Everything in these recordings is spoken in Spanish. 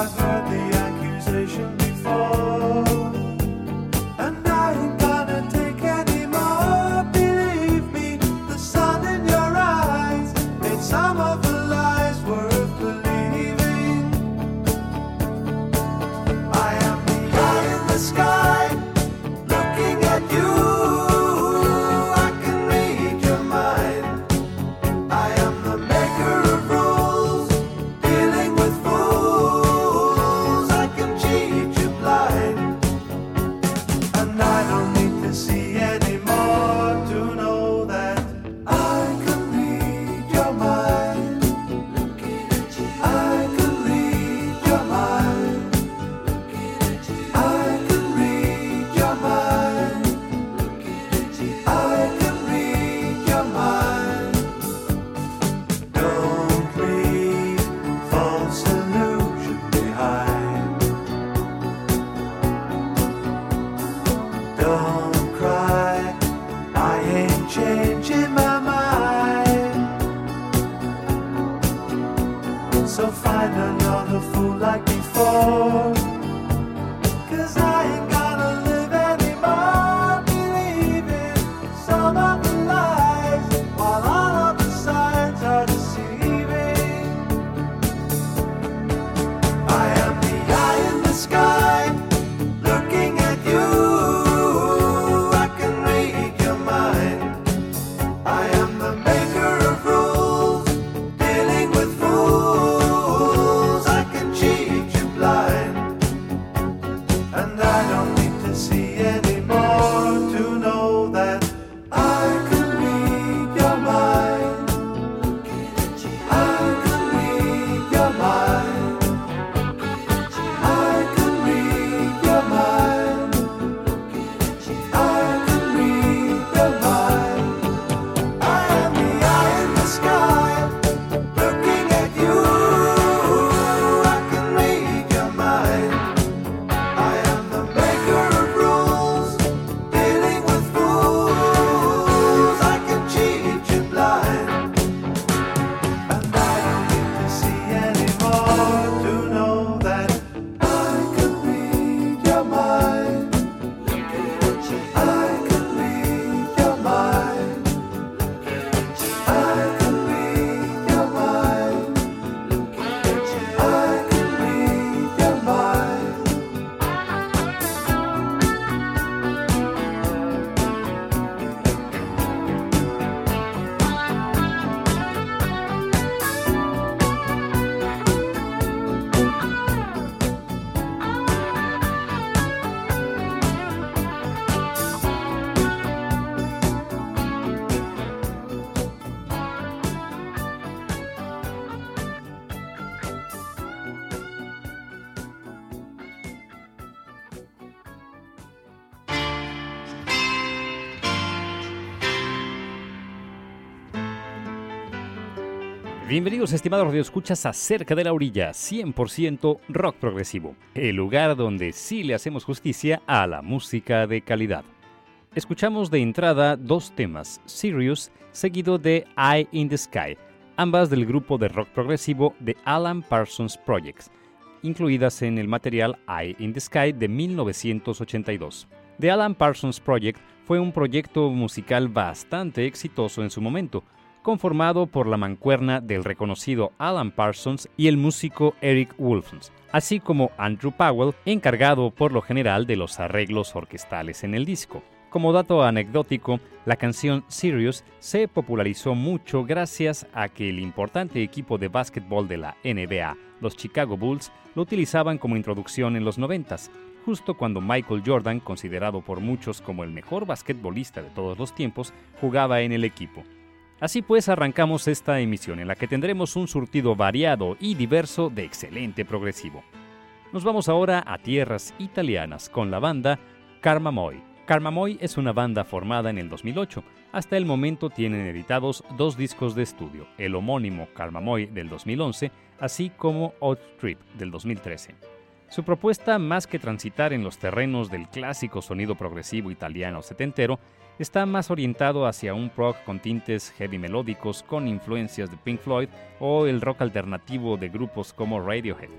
eyes on Bienvenidos estimados radioescuchas a Cerca de la Orilla, 100% rock progresivo, el lugar donde sí le hacemos justicia a la música de calidad. Escuchamos de entrada dos temas, Sirius, seguido de Eye in the Sky, ambas del grupo de rock progresivo de Alan Parsons Projects, incluidas en el material Eye in the Sky de 1982. The Alan Parsons Project fue un proyecto musical bastante exitoso en su momento, conformado por la mancuerna del reconocido Alan Parsons y el músico Eric Wolfens, así como Andrew Powell, encargado por lo general de los arreglos orquestales en el disco. Como dato anecdótico, la canción Sirius se popularizó mucho gracias a que el importante equipo de básquetbol de la NBA, los Chicago Bulls, lo utilizaban como introducción en los 90, justo cuando Michael Jordan, considerado por muchos como el mejor basquetbolista de todos los tiempos, jugaba en el equipo. Así pues, arrancamos esta emisión en la que tendremos un surtido variado y diverso de excelente progresivo. Nos vamos ahora a tierras italianas con la banda Karma Moi. Karmamoy es una banda formada en el 2008. Hasta el momento tienen editados dos discos de estudio, el homónimo Karmamoy del 2011, así como Odd Trip del 2013. Su propuesta, más que transitar en los terrenos del clásico sonido progresivo italiano setentero, está más orientado hacia un prog con tintes heavy melódicos con influencias de Pink Floyd o el rock alternativo de grupos como Radiohead.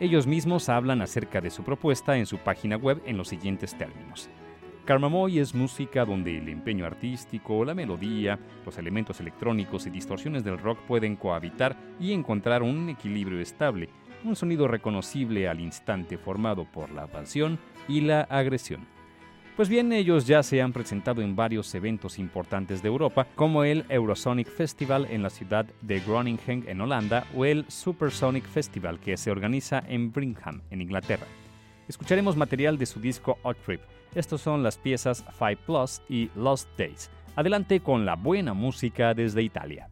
Ellos mismos hablan acerca de su propuesta en su página web en los siguientes términos. Karmamoy es música donde el empeño artístico, la melodía, los elementos electrónicos y distorsiones del rock pueden cohabitar y encontrar un equilibrio estable, un sonido reconocible al instante formado por la pasión y la agresión. Pues bien, ellos ya se han presentado en varios eventos importantes de Europa, como el Eurosonic Festival en la ciudad de Groningen en Holanda o el Supersonic Festival que se organiza en Brigham en Inglaterra. Escucharemos material de su disco Hot Trip. Estos son las piezas Five Plus y Lost Days. Adelante con la buena música desde Italia.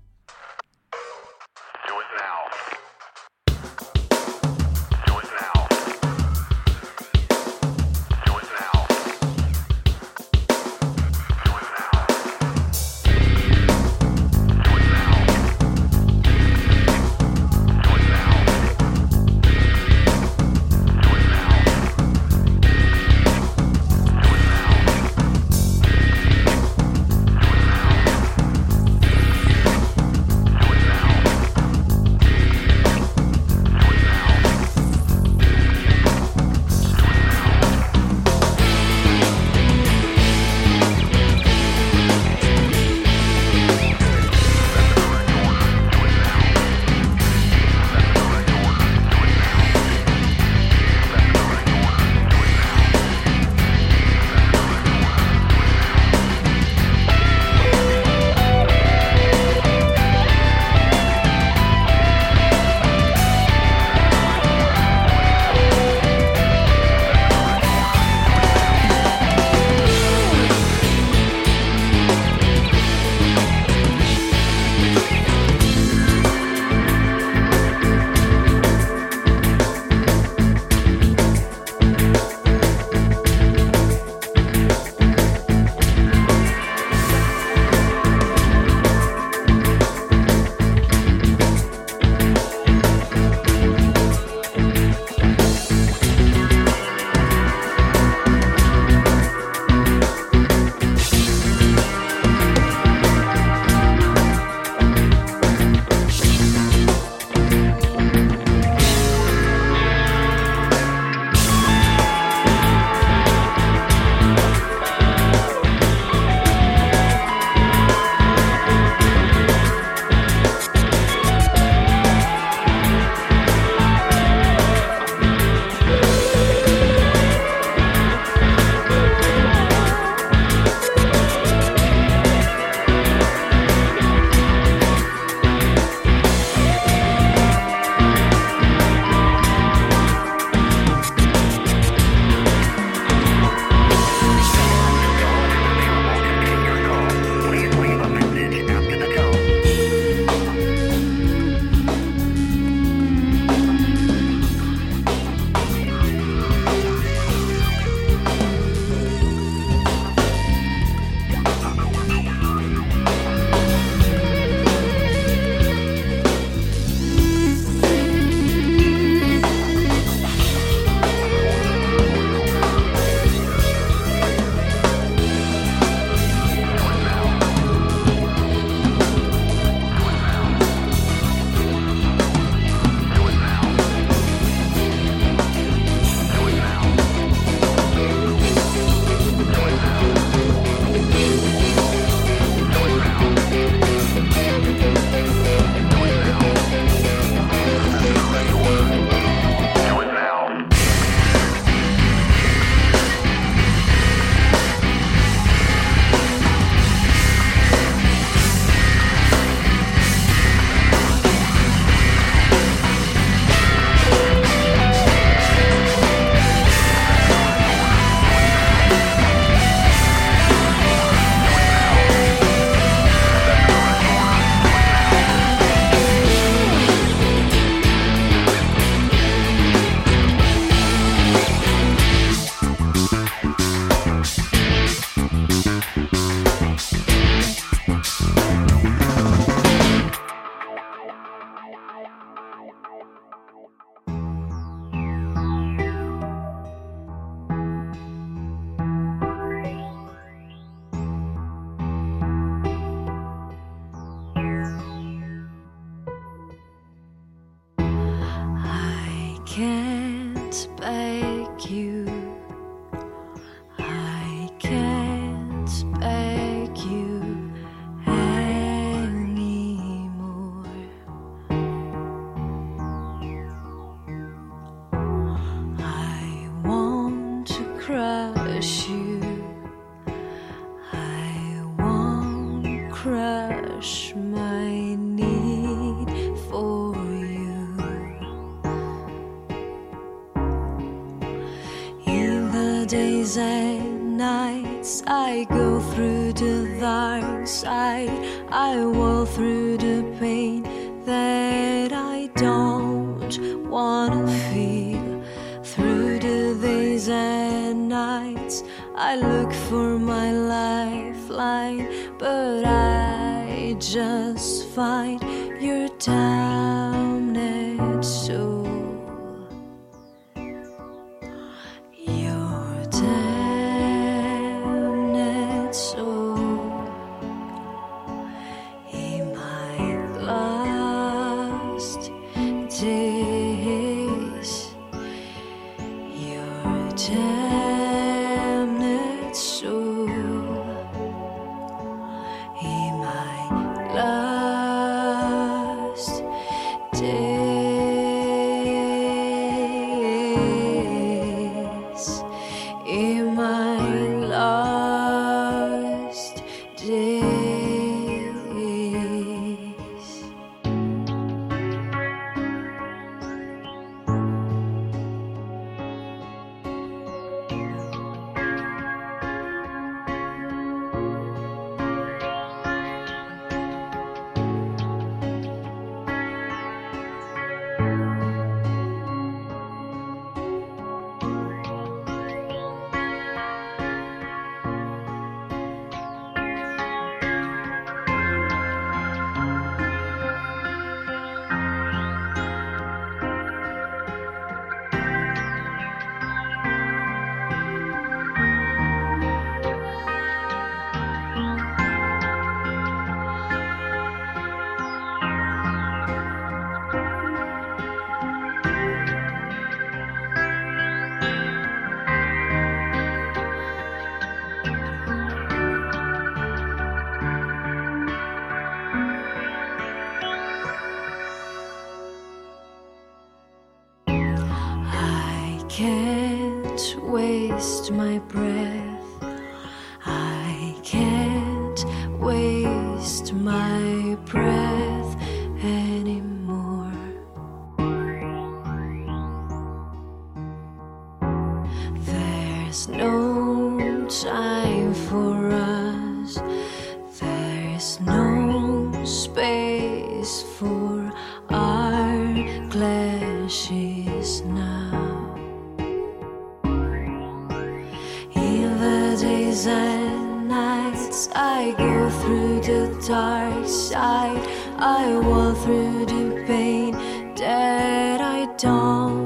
rooted pain that I don't.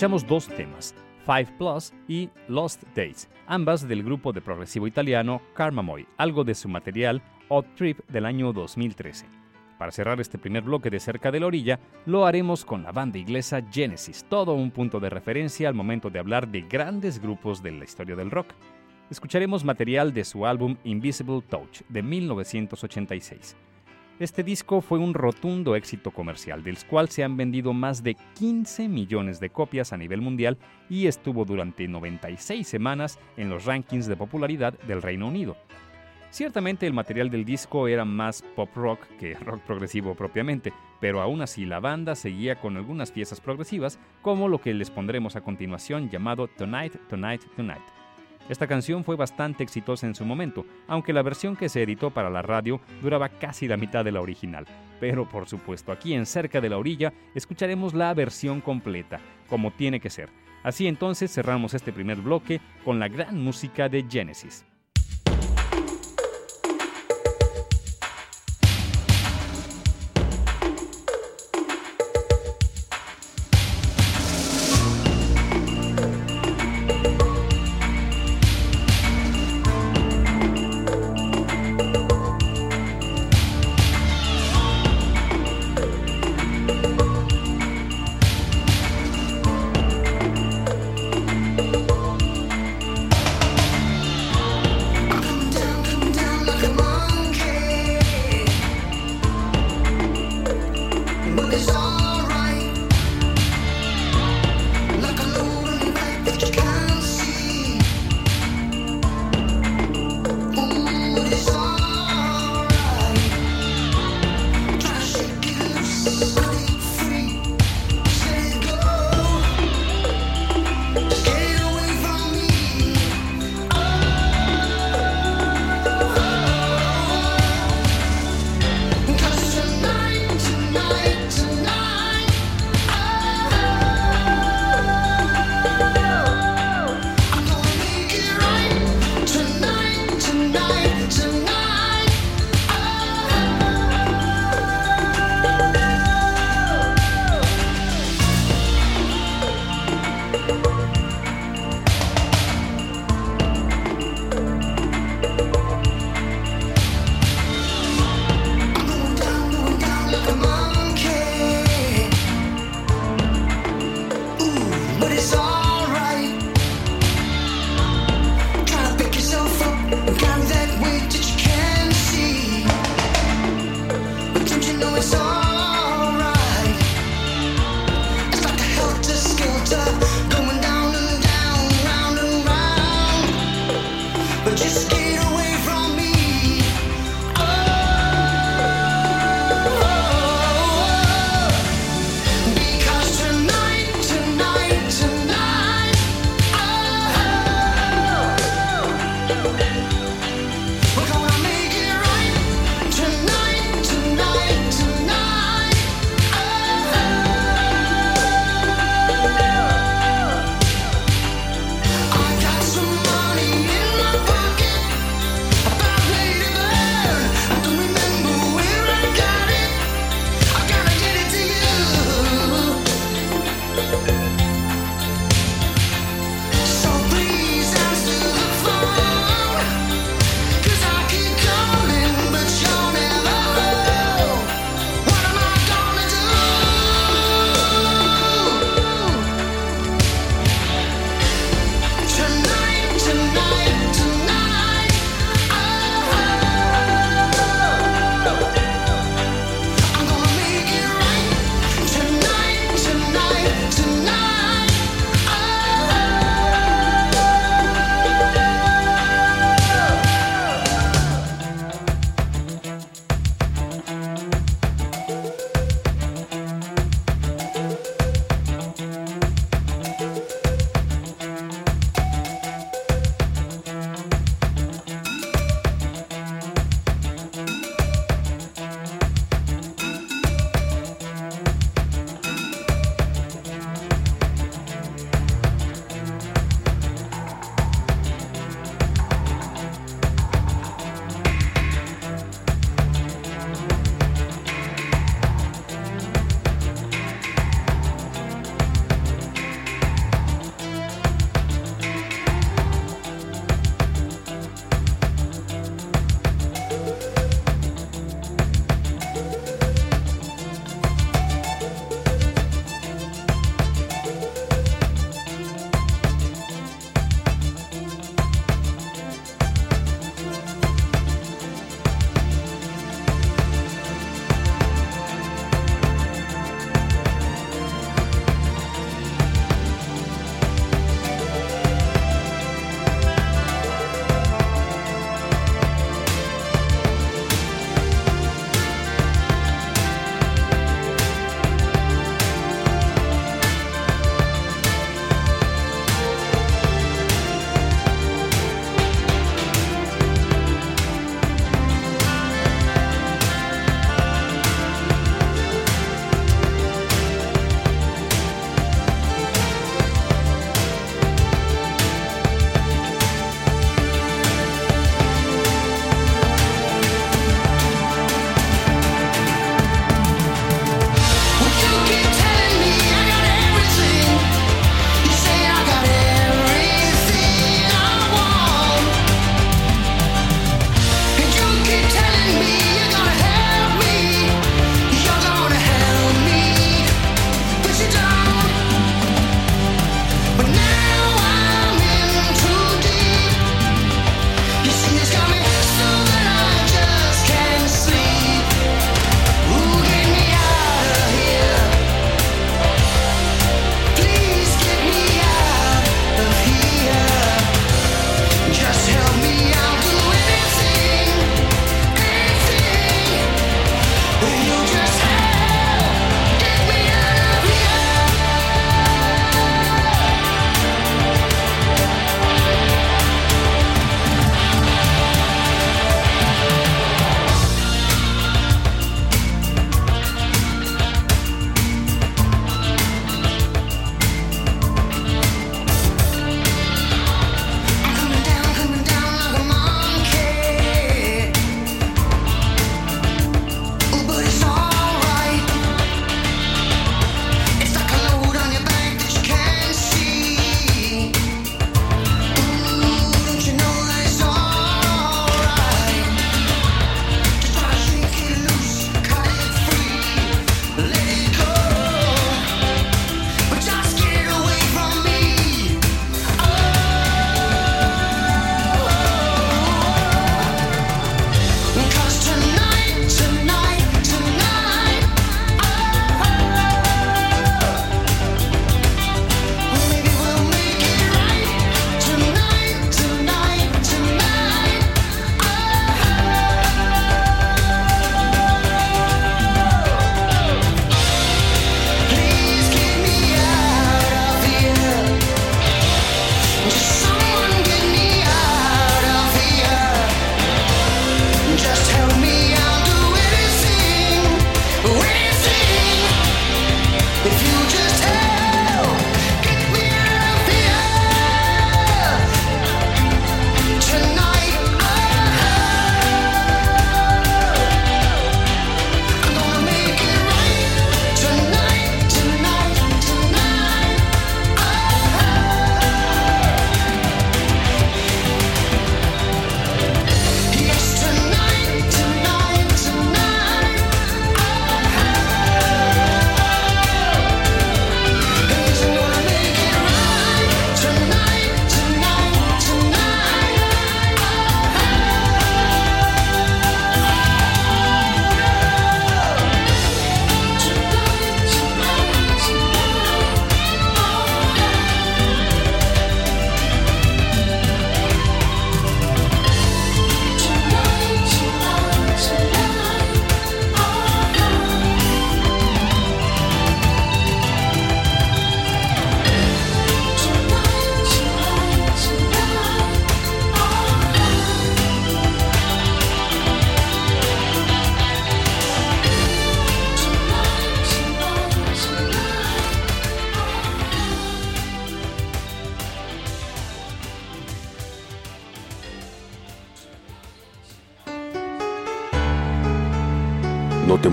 Escuchamos dos temas, Five Plus y Lost Days, ambas del grupo de progresivo italiano Karmamoy, algo de su material Odd Trip del año 2013. Para cerrar este primer bloque de Cerca de la Orilla, lo haremos con la banda inglesa Genesis, todo un punto de referencia al momento de hablar de grandes grupos de la historia del rock. Escucharemos material de su álbum Invisible Touch de 1986. Este disco fue un rotundo éxito comercial, del cual se han vendido más de 15 millones de copias a nivel mundial y estuvo durante 96 semanas en los rankings de popularidad del Reino Unido. Ciertamente el material del disco era más pop rock que rock progresivo propiamente, pero aún así la banda seguía con algunas piezas progresivas, como lo que les pondremos a continuación llamado Tonight, Tonight, Tonight. Esta canción fue bastante exitosa en su momento, aunque la versión que se editó para la radio duraba casi la mitad de la original. Pero por supuesto, aquí en Cerca de la Orilla escucharemos la versión completa, como tiene que ser. Así entonces cerramos este primer bloque con la gran música de Genesis.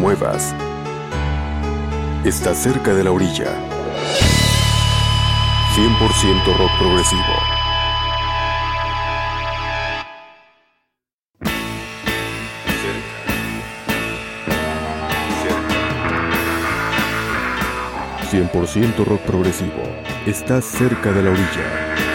Muevas. Estás cerca de la orilla. 100% rock progresivo. ...100% rock progresivo... ...estás cerca de la orilla...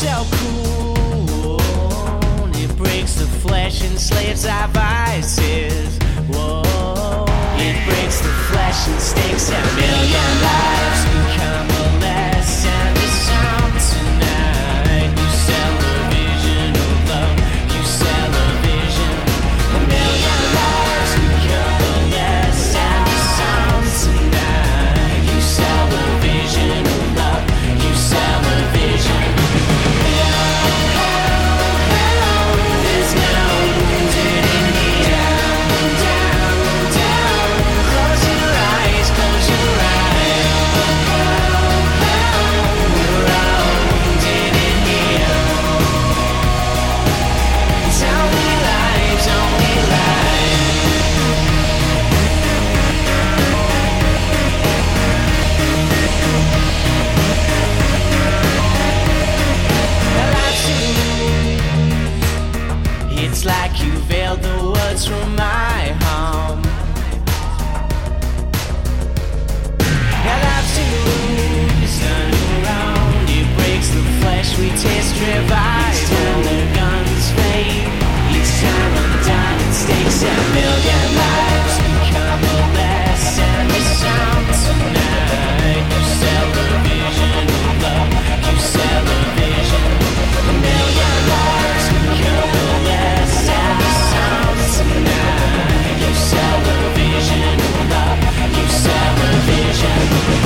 so cool. It breaks the flesh and slaves our vices. Whoa. It breaks the flesh and stinks a million lives. taste revival. Time the guns fade. Each time a diamond stakes a million lives become a and The sound tonight. You sell the vision of love. You sell the vision. A million lives become a and The sound tonight. You sell the vision of love. You sell the vision.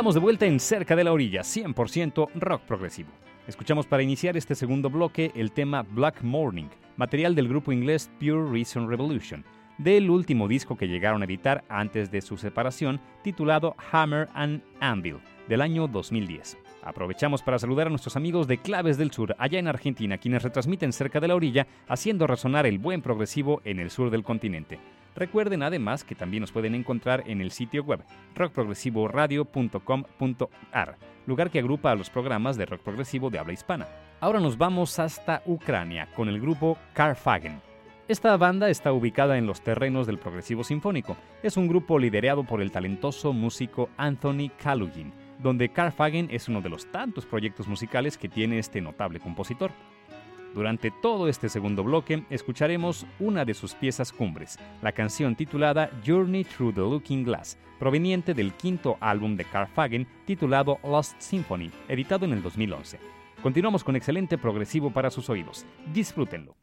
Estamos de vuelta en Cerca de la Orilla, 100% rock progresivo. Escuchamos para iniciar este segundo bloque el tema Black Morning, material del grupo inglés Pure Reason Revolution, del último disco que llegaron a editar antes de su separación, titulado Hammer and Anvil, del año 2010. Aprovechamos para saludar a nuestros amigos de Claves del Sur, allá en Argentina, quienes retransmiten cerca de la orilla, haciendo resonar el buen progresivo en el sur del continente. Recuerden además que también nos pueden encontrar en el sitio web rockprogresivoradio.com.ar, lugar que agrupa a los programas de rock progresivo de habla hispana. Ahora nos vamos hasta Ucrania con el grupo Carfagen. Esta banda está ubicada en los terrenos del progresivo sinfónico. Es un grupo liderado por el talentoso músico Anthony Kalugin, donde Carfagen es uno de los tantos proyectos musicales que tiene este notable compositor. Durante todo este segundo bloque escucharemos una de sus piezas cumbres, la canción titulada Journey Through the Looking Glass, proveniente del quinto álbum de Carfagen titulado Lost Symphony, editado en el 2011. Continuamos con excelente progresivo para sus oídos. Disfrútenlo.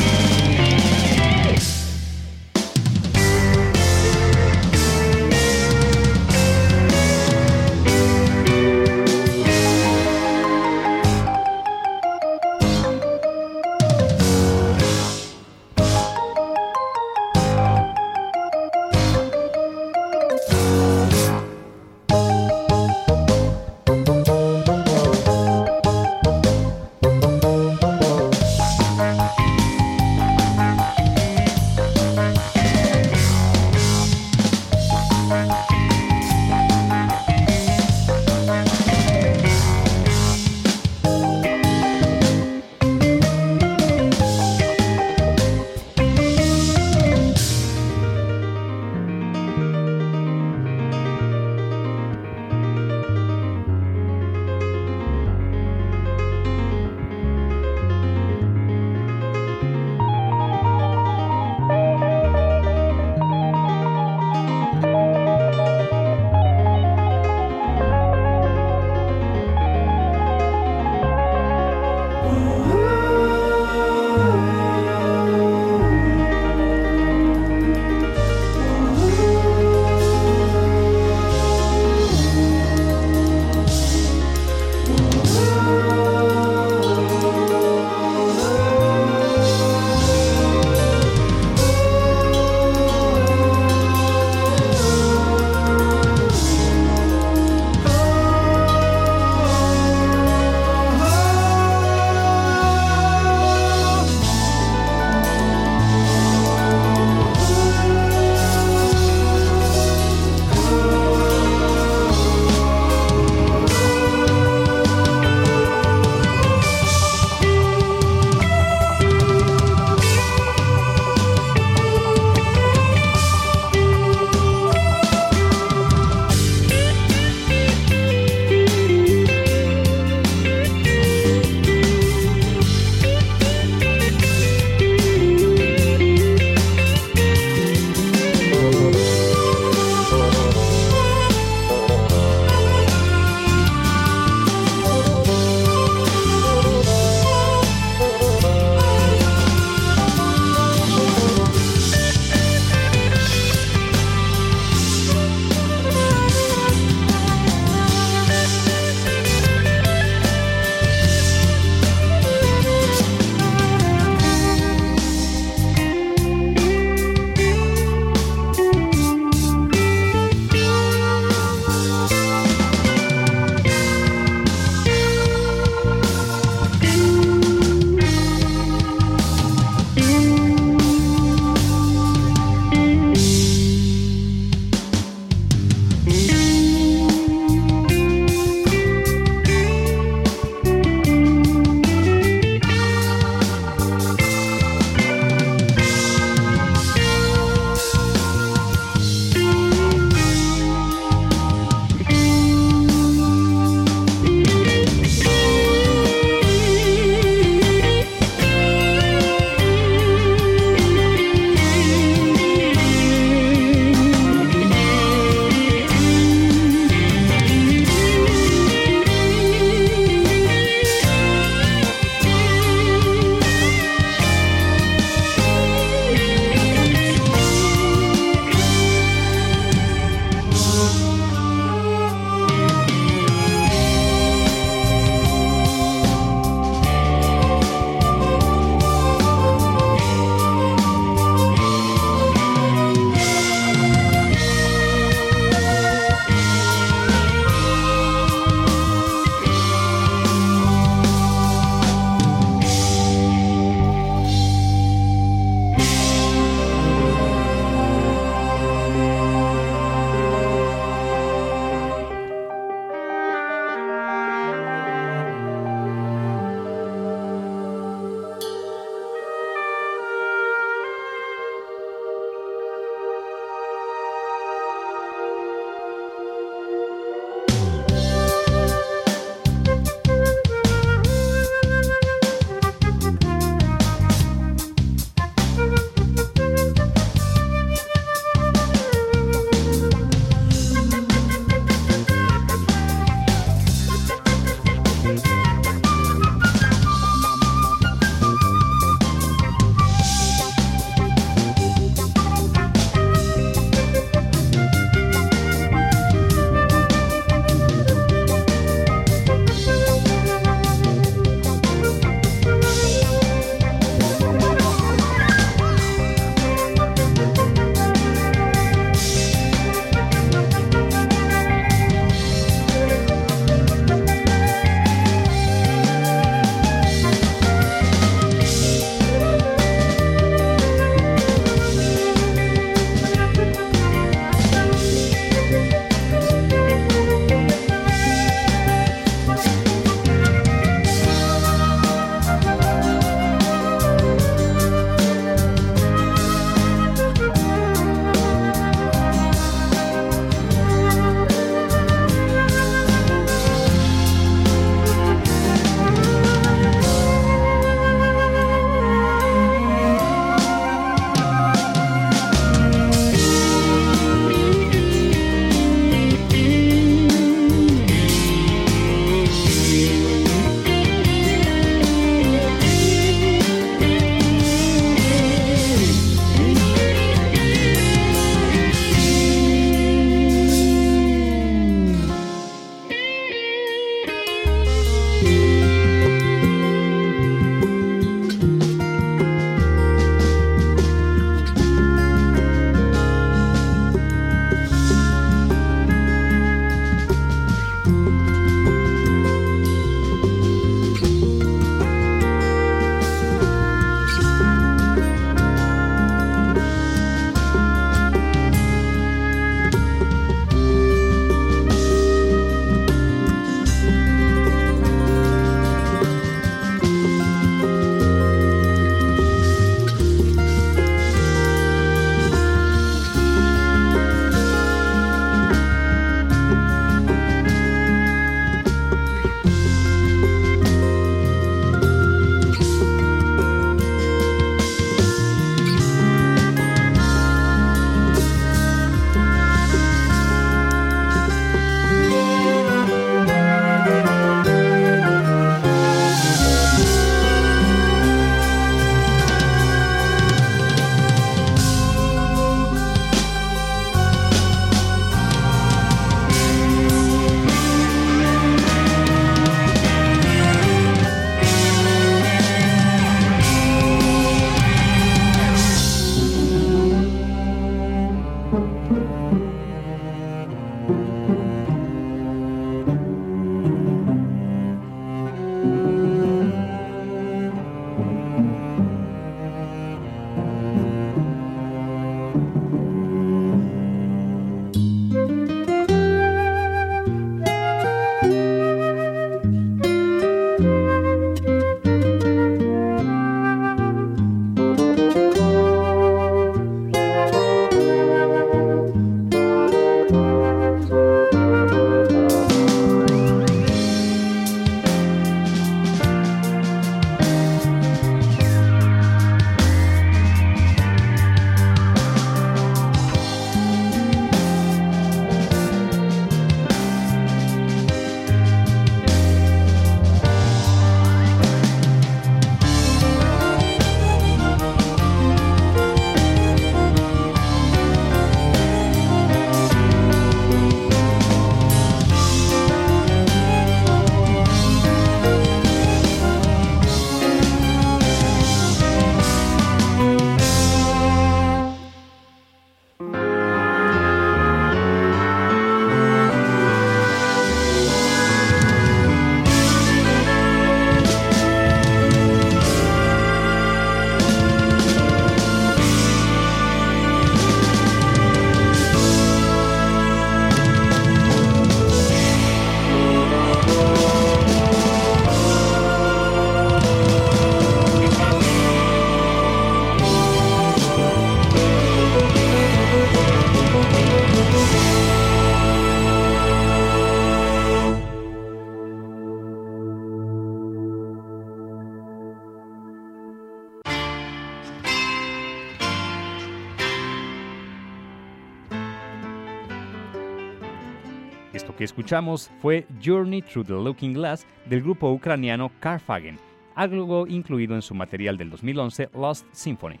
Que escuchamos fue Journey Through the Looking Glass del grupo ucraniano Carfagen, algo incluido en su material del 2011 Lost Symphony.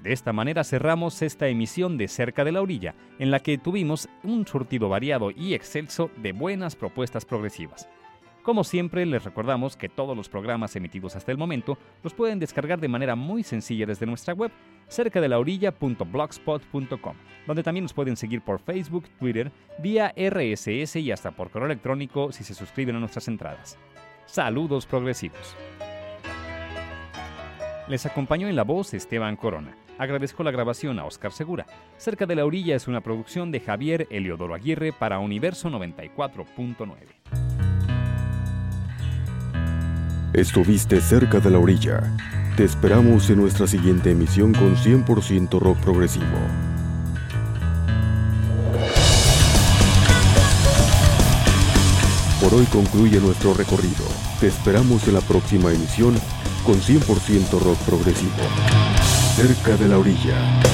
De esta manera cerramos esta emisión de Cerca de la Orilla, en la que tuvimos un surtido variado y excelso de buenas propuestas progresivas. Como siempre, les recordamos que todos los programas emitidos hasta el momento los pueden descargar de manera muy sencilla desde nuestra web, cerca de la orilla.blogspot.com, donde también nos pueden seguir por Facebook, Twitter, vía RSS y hasta por correo electrónico si se suscriben a nuestras entradas. Saludos progresivos. Les acompañó en la voz Esteban Corona. Agradezco la grabación a Oscar Segura. Cerca de la orilla es una producción de Javier Eliodoro Aguirre para Universo 94.9. Estuviste cerca de la orilla. Te esperamos en nuestra siguiente emisión con 100% rock progresivo. Por hoy concluye nuestro recorrido. Te esperamos en la próxima emisión con 100% rock progresivo cerca de la orilla.